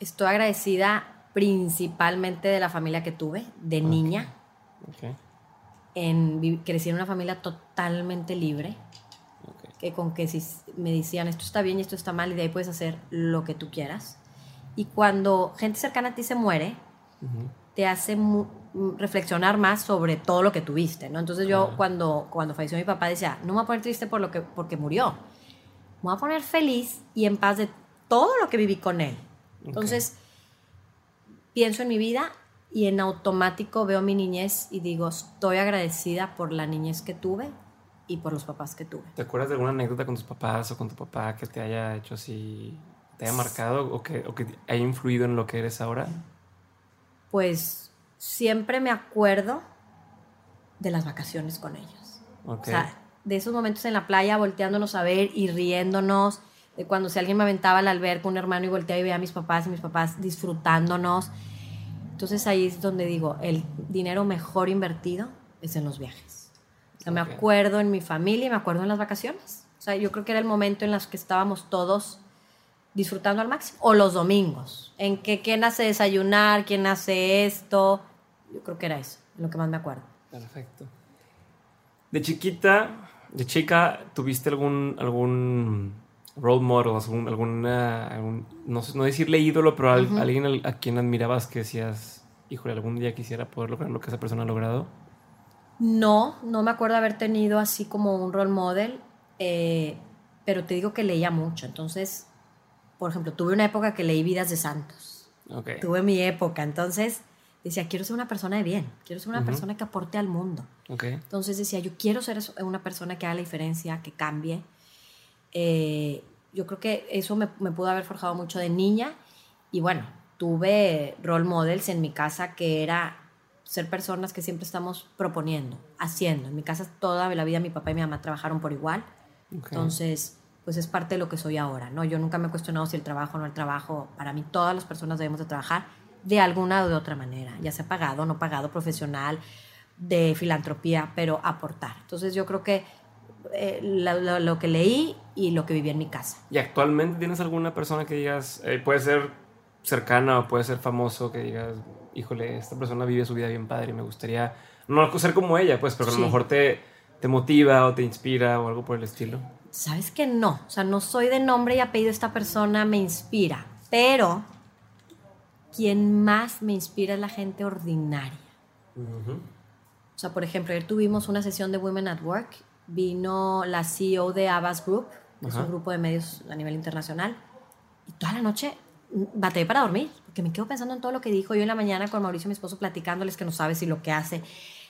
Estoy agradecida principalmente de la familia que tuve, de niña. Ok, En, crecí en una familia totalmente libre. Que con que si me decían esto está bien y esto está mal y de ahí puedes hacer lo que tú quieras. Y cuando gente cercana a ti se muere, te hace mu- mm, reflexionar más sobre todo lo que tuviste, ¿no? Entonces yo cuando, cuando falleció mi papá decía, no me voy a poner triste por lo que, porque murió, me voy a poner feliz y en paz de todo lo que viví con él. Entonces pienso en mi vida y en automático veo mi niñez y digo, estoy agradecida por la niñez que tuve y por los papás que tuve. ¿Te acuerdas de alguna anécdota con tus papás o con tu papá que te haya hecho así, te haya marcado o que, o que haya influido en lo que eres ahora? pues siempre me acuerdo de las vacaciones con ellos. Ok. O sea, de esos momentos en la playa volteándonos a ver y riéndonos, de cuando si alguien me aventaba al alberca un hermano y volteaba y veía a mis papás y mis papás disfrutándonos. Entonces ahí es donde digo, el dinero mejor invertido es en los viajes. O sea, me acuerdo en mi familia y me acuerdo en las vacaciones. O sea, yo creo que era el momento en los que estábamos todos disfrutando al máximo. O los domingos, en que quién hace desayunar, quién hace esto. Yo creo que era eso, lo que más me acuerdo. Perfecto. De chiquita, de chica, ¿tuviste algún, algún role model, algún, alguna, algún- no, no decirle ídolo, pero al- alguien al- a quien admirabas que decías, híjole, algún día quisiera poder lograr lo que esa persona ha logrado? No, no me acuerdo haber tenido así como un role model, eh, pero te digo que leía mucho. Entonces, por ejemplo, tuve una época que leí Vidas de Santos. Tuve mi época, entonces decía, quiero ser una persona de bien, quiero ser una persona que aporte al mundo. Entonces decía, yo quiero ser una persona que haga la diferencia, que cambie. Eh, yo creo que eso me, me pudo haber forjado mucho de niña. Y bueno, tuve role models en mi casa que era ser personas que siempre estamos proponiendo, haciendo. En mi casa toda la vida mi papá y mi mamá trabajaron por igual. Entonces, pues es parte de lo que soy ahora, ¿no? Yo nunca me he cuestionado si el trabajo o no el trabajo. Para mí todas las personas debemos de trabajar de alguna o de otra manera, ya sea pagado, no pagado, profesional, de filantropía, pero aportar. Entonces yo creo que eh, lo, lo- lo que leí y lo que viví en mi casa. ¿Y actualmente tienes alguna persona que digas, eh, puede ser cercana o puede ser famoso, que digas, híjole, esta persona vive su vida bien padre y me gustaría no ser como ella, pues, pero que a Sí. lo mejor te, te motiva o te inspira o algo por el estilo? sabes que no, o sea, no soy de nombre y apellido esta persona me inspira, pero quien más me inspira es la gente ordinaria. O sea, por ejemplo, ayer tuvimos una sesión de Women at Work, vino la CEO de Abbas Group, que es un grupo de medios a nivel internacional, y toda la noche batallé para dormir, porque me quedo pensando en todo lo que dijo yo en la mañana con Mauricio, mi esposo, platicándoles que no sabe si lo que hace.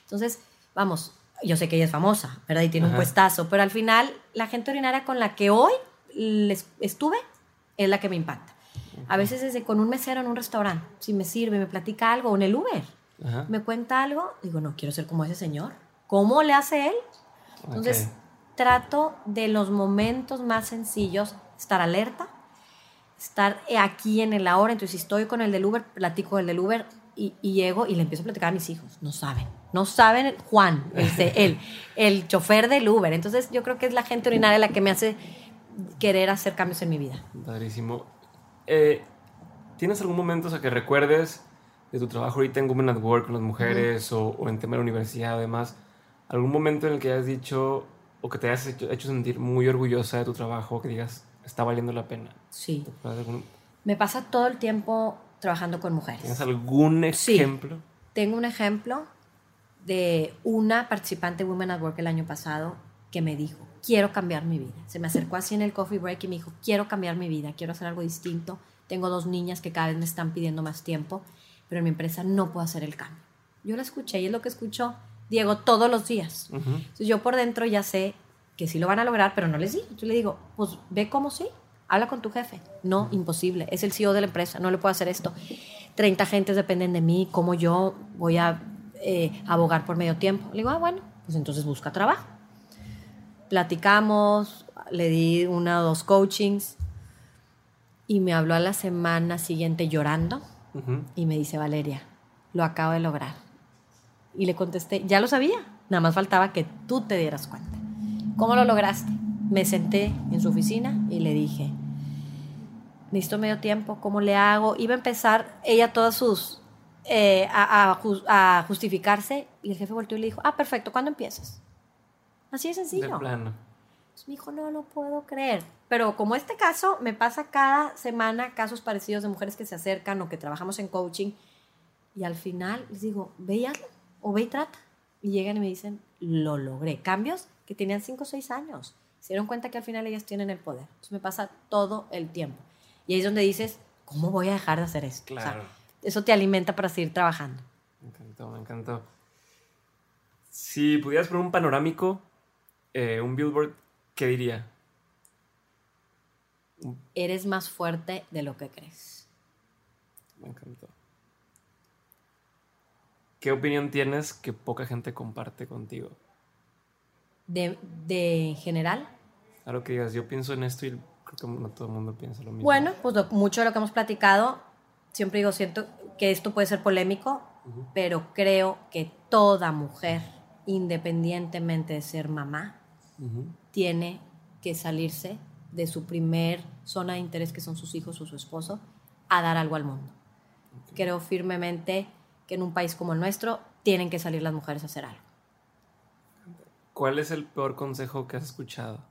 Entonces, vamos, yo sé que ella es famosa, ¿verdad? Y tiene un puestazo, pero al final la gente ordinaria con la que hoy les estuve es la que me impacta. A veces desde con un mesero en un restaurante, si me sirve, me platica algo, o en el Uber, me cuenta algo, digo, no, quiero ser como ese señor. ¿Cómo le hace él? Entonces, trato de los momentos más sencillos, estar alerta, estar aquí en el ahora. Entonces, si estoy con el del Uber, platico con el del Uber y, llego y le empiezo a platicar a mis hijos. No saben. No saben Juan, el, el chofer del Uber. Entonces, yo creo que es la gente ordinaria la que me hace querer hacer cambios en mi vida. Padrísimo. Eh, ¿Tienes algún momento o sea, que recuerdes de tu trabajo ahorita en Women at Work con las mujeres o, en tema de la universidad además? ¿Algún momento en el que hayas dicho o que te hayas hecho, sentir muy orgullosa de tu trabajo, que digas, está valiendo la pena? Sí. Me pasa todo el tiempo trabajando con mujeres. ¿Tienes algún ejemplo? Sí. Tengo un ejemplo de una participante de Women at Work el año pasado que me dijo, quiero cambiar mi vida. Se me acercó así en el coffee break y me dijo, quiero cambiar mi vida, quiero hacer algo distinto. Tengo dos niñas que cada vez me están pidiendo más tiempo, pero en mi empresa no puedo hacer el cambio. Yo la escuché y es lo que escucho Diego todos los días. Entonces yo por dentro ya sé que sí lo van a lograr, pero no les digo. Yo le digo, pues ve cómo sí, habla con tu jefe. No, imposible, es el CEO de la empresa, no le puedo hacer esto. 30 gentes dependen de mí, ¿cómo yo voy a eh, abogar por medio tiempo? Le digo, ah, bueno, pues entonces busca trabajo platicamos, le di una o dos coachings y me habló a la semana siguiente llorando y me dice, Valeria, lo acabo de lograr. Y le contesté, ya lo sabía, nada más faltaba que tú te dieras cuenta. ¿Cómo lo lograste? Me senté en su oficina y le dije, necesito medio tiempo, ¿cómo le hago? Iba a empezar ella todas sus, eh, a, a, justificarse y el jefe volteó y le dijo, ah, perfecto, ¿cuándo empiezas? Así de sencillo. De plano. me dijo, no lo puedo creer. Pero como este caso, me pasa cada semana casos parecidos de mujeres que se acercan o que trabajamos en coaching. Y al final les digo, ve y hazlo, o ve y trata. Y llegan y me dicen, lo logré. Cambios que tenían 5 o 6 años. Se dieron cuenta que al final ellas tienen el poder. Entonces me pasa todo el tiempo. Y ahí es donde dices, ¿cómo voy a dejar de hacer esto? Claro. eso te alimenta para seguir trabajando. Me encantó, me encantó. Si pudieras poner un panorámico eh, un billboard, ¿qué diría? Eres más fuerte de lo que crees. Me encantó. ¿Qué opinión tienes que poca gente comparte contigo? ¿De, de general? Claro que digas, yo pienso en esto y creo que no todo el mundo piensa lo mismo. Bueno, pues mucho de lo que hemos platicado, siempre digo, siento que esto puede ser polémico, pero creo que toda mujer, independientemente de ser mamá, tiene que salirse de su primer zona de interés, que son sus hijos o su esposo, a dar algo al mundo. Creo firmemente que en un país como el nuestro tienen que salir las mujeres a hacer algo. ¿Cuál es el peor consejo que has escuchado?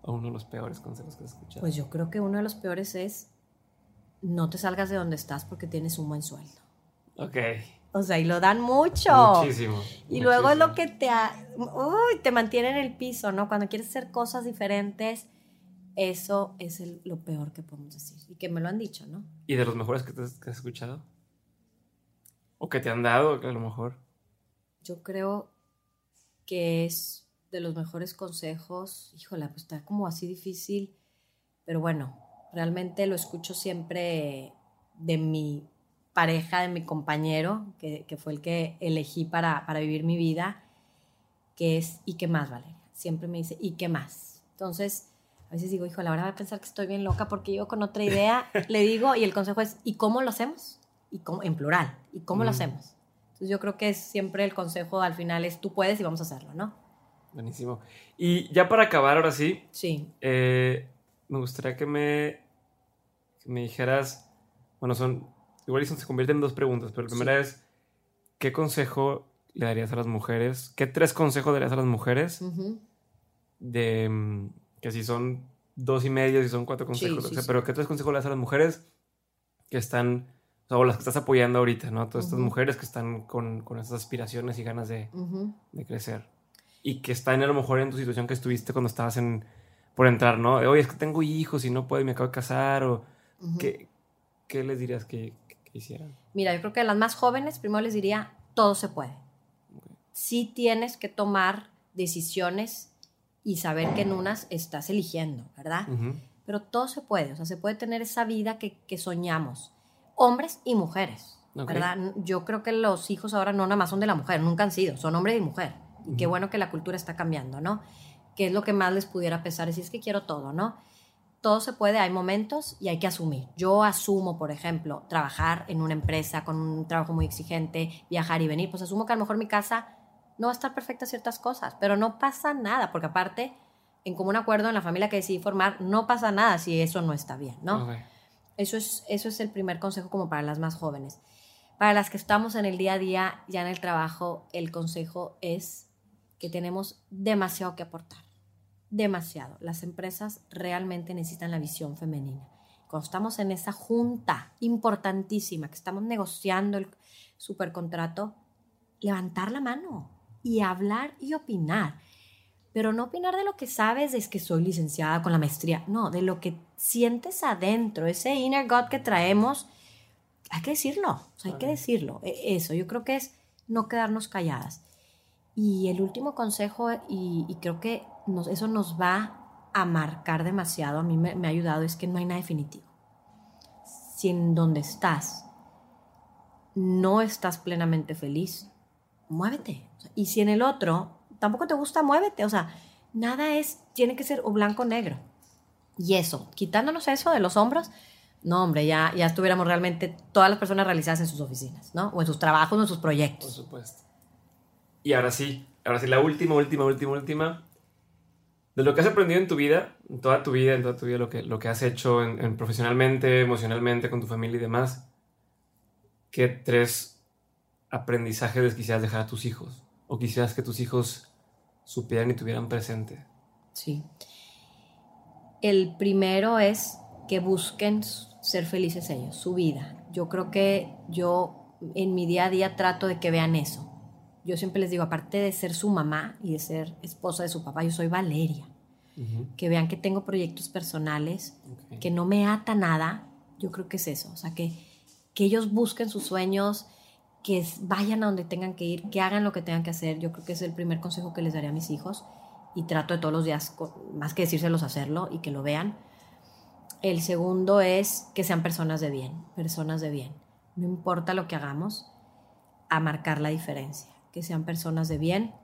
O uno de los peores consejos que has escuchado. Pues yo creo que uno de los peores es no te salgas de donde estás porque tienes un buen sueldo. Ok. O sea, y lo dan mucho. Muchísimo. Y luego es lo que te, uy, te mantiene en el piso, ¿no? Cuando quieres hacer cosas diferentes, eso es lo peor que podemos decir. Y que me lo han dicho, ¿no? ¿Y de los mejores que, te, has escuchado? ¿O que te han dado, a lo mejor? Yo creo que es de los mejores consejos. Híjole, pues está como así difícil. Pero bueno, realmente lo escucho siempre de mi pareja de mi compañero, que, que fue el que elegí para, para, vivir mi vida, que es, ¿y qué más, Valeria? Siempre me dice, ¿y qué más? Entonces, a veces digo, hijo, la verdad va a pensar que estoy bien loca porque yo con otra idea le digo, y el consejo es, ¿y cómo lo hacemos? Y cómo, en plural, ¿y cómo lo mm. hacemos? Entonces yo creo que es siempre el consejo al final es, tú puedes y vamos a hacerlo, ¿no? Buenísimo. Y ya para acabar, ahora sí. Sí. Eh, me gustaría que me, que me dijeras, bueno, son igual se convierten en dos preguntas, pero la primera es, ¿qué consejo le darías a las mujeres? ¿Qué tres consejos darías a las mujeres de mm, que si son dos y medio, si son cuatro consejos, Sí, sí, o sea, pero ¿qué tres consejos le das a las mujeres que están, o, sea, o las que estás apoyando ahorita, ¿no? Todas estas Ujú. mujeres que están con, con esas aspiraciones y ganas de, Ujú. de crecer. Y que están a lo mejor en tu situación que estuviste cuando estabas en, por entrar, ¿no? Oye, es que tengo hijos y no puedo y me acabo de casar, o Ujú. ¿qué, qué les dirías que, que- que hicieran? Mira, yo creo que a las más jóvenes primero les diría, todo se puede. Sí tienes que tomar decisiones y saber que en unas estás eligiendo, ¿verdad? Pero todo se puede, o sea, se puede tener esa vida que, que soñamos, hombres y mujeres. ¿verdad? Yo creo que los hijos ahora no nada más son de la mujer, nunca han sido, son hombre y mujer. Y qué Ujú. bueno que la cultura está cambiando, ¿no? Que es lo que más les pudiera pesar, decir, es que quiero todo, ¿no? Todo se puede, hay momentos y hay que asumir. Yo asumo, por ejemplo, trabajar en una empresa con un trabajo muy exigente, viajar y venir, pues asumo que a lo mejor mi casa no va a estar perfecta ciertas cosas, pero no pasa nada, porque aparte, en común acuerdo en la familia que decidí formar, no pasa nada si eso no está bien, ¿no? Ok. Eso es, eso es el primer consejo como para las más jóvenes. Para las que estamos en el día a día, ya en el trabajo, el consejo es que tenemos demasiado que aportar. Demasiado. Las empresas realmente necesitan la visión femenina. Cuando estamos en esa junta importantísima, que estamos negociando el supercontrato, levantar la mano y hablar y opinar. Pero no opinar de lo que sabes, es que soy licenciada con la maestría. No, de lo que sientes adentro, ese inner God que traemos, hay que decirlo, o sea, hay que decirlo. E- Eso, yo creo que es no quedarnos calladas. Y el último consejo, y, y creo que nos- eso nos va a marcar demasiado, a mí me, me ha ayudado, es que no hay nada definitivo. Si en donde estás no estás plenamente feliz, muévete. O sea, y si en el otro tampoco te gusta, muévete. O sea, nada es, tiene que ser o blanco o negro. Y eso, quitándonos eso de los hombros, no, hombre, ya, ya estuviéramos realmente todas las personas realizadas en sus oficinas, ¿no? O en sus trabajos o en sus Por proyectos. supuesto. Y ahora sí, ahora sí, la última, última, última, última. De lo que has aprendido en tu vida, en toda tu vida, en toda tu vida, lo que, lo que has hecho en, en profesionalmente, emocionalmente, con tu familia y demás, ¿qué tres aprendizajes quisieras dejar a tus hijos? ¿O quisieras que tus hijos supieran y tuvieran presente? Sí. El primero es que busquen ser felices ellos, su vida. Yo creo que yo en mi día a día trato de que vean eso. Yo siempre les digo, aparte de ser su mamá y de ser esposa de su papá, yo soy Valeria. Que vean que tengo proyectos personales, que no me ata nada. Yo creo que es eso. O sea, que, que ellos busquen sus sueños, que vayan a donde tengan que ir, que hagan lo que tengan que hacer. Yo creo que es el primer consejo que les daré a mis hijos y trato de todos los días, más que decírselos, hacerlo y que lo vean. El segundo es que sean personas de bien, personas de bien. No importa lo que hagamos, a marcar la diferencia. Que sean personas de bien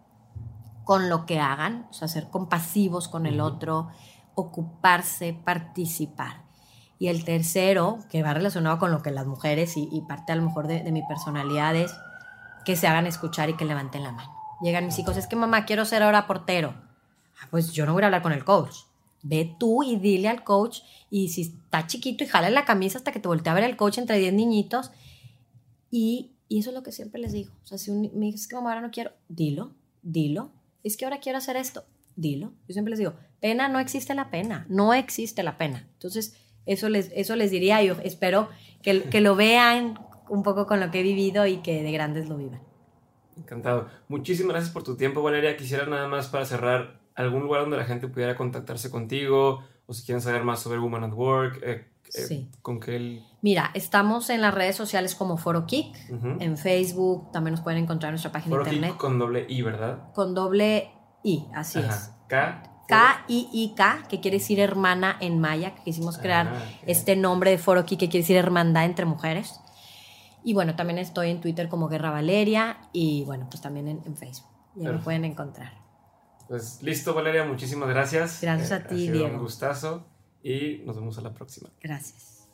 con lo que hagan, o sea, ser compasivos con el otro, ocuparse, participar. Y el tercero, que va relacionado con lo que las mujeres y, y parte a lo mejor de, de mi personalidad es que se hagan escuchar y que levanten la mano. Llegan mis hijos, es que mamá, quiero ser ahora portero. Ah, pues yo no voy a hablar con el coach. Ve tú y dile al coach y si está chiquito y jala la camisa hasta que te voltee a ver el coach entre 10 niñitos. Y, y eso es lo que siempre les digo. O sea, si me dices que mamá ahora no quiero, dilo, dilo. Es que ahora quiero hacer esto, dilo. Yo siempre les digo, pena, no existe la pena, no existe la pena. Entonces, eso les, eso les diría, yo espero que, que lo vean un poco con lo que he vivido y que de grandes lo vivan. Encantado. Muchísimas gracias por tu tiempo, Valeria. Quisiera nada más para cerrar algún lugar donde la gente pudiera contactarse contigo o si quieren saber más sobre Woman at Work, eh, eh, Sí. con qué el... Mira, estamos en las redes sociales como Foro Kick, en Facebook, también nos pueden encontrar en nuestra página Foro internet con doble I, ¿verdad? con doble I, así es. K. K-I-I-K, que quiere decir hermana en maya, que quisimos crear Ah, ok. este nombre de Foro Ki, que quiere decir hermandad entre mujeres. Y bueno, también estoy en Twitter como Guerra Valeria y bueno, pues también en, en Facebook. Ya me Perfecto. pueden encontrar. Pues listo, Valeria. Muchísimas gracias. Gracias a Eh, ti, ha sido Diego. Un gustazo y nos vemos a la próxima. Gracias.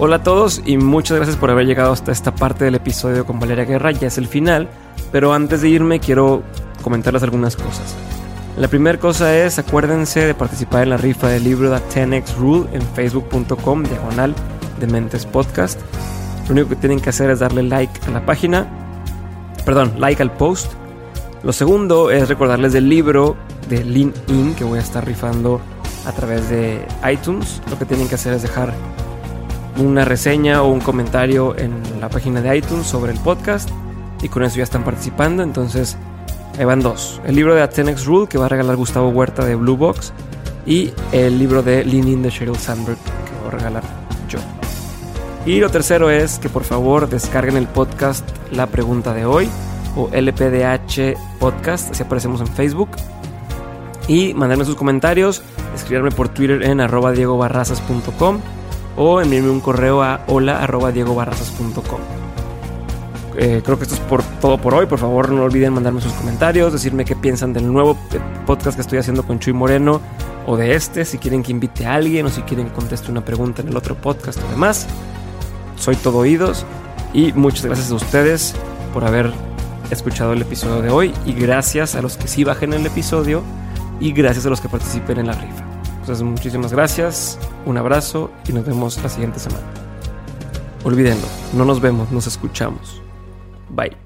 Hola a todos y muchas gracias por haber llegado hasta esta parte del episodio con Valeria Guerra. Ya es el final, pero antes de irme quiero comentarles algunas cosas. La primera cosa es, acuérdense de participar en la rifa del libro The 10X Rule en facebook.com diagonal de Mentes Podcast. Lo único que tienen que hacer es darle like a la página, perdón, like al post Lo segundo es recordarles del libro de Lean In que voy a estar rifando a través de iTunes. Lo que tienen que hacer es dejar una reseña o un comentario en la página de iTunes sobre el podcast y con eso ya están participando. Entonces, ahí van dos. El libro de Atenex Rule que va a regalar Gustavo Huerta de Blue Box y el libro de Lean In de Sheryl Sandberg que voy a regalar yo. Y lo tercero es que por favor descarguen el podcast La Pregunta de Hoy o LPDH Podcast, así aparecemos en Facebook. Y mandarme sus comentarios, escribirme por Twitter en arroba diegobarrazas.com o enviarme un correo a hola arroba diegobarrazas.com. Eh, creo que esto es por todo por hoy. Por favor, no olviden mandarme sus comentarios, decirme qué piensan del nuevo podcast que estoy haciendo con Chuy Moreno o de este, si quieren que invite a alguien o si quieren que conteste una pregunta en el otro podcast o demás. Soy todo oídos y muchas gracias a ustedes por haber escuchado el episodio de hoy y gracias a los que sí bajen el episodio y gracias a los que participen en la rifa. Entonces, muchísimas gracias, un abrazo y nos vemos la siguiente semana. Olvídenlo, no nos vemos, nos escuchamos. Bye.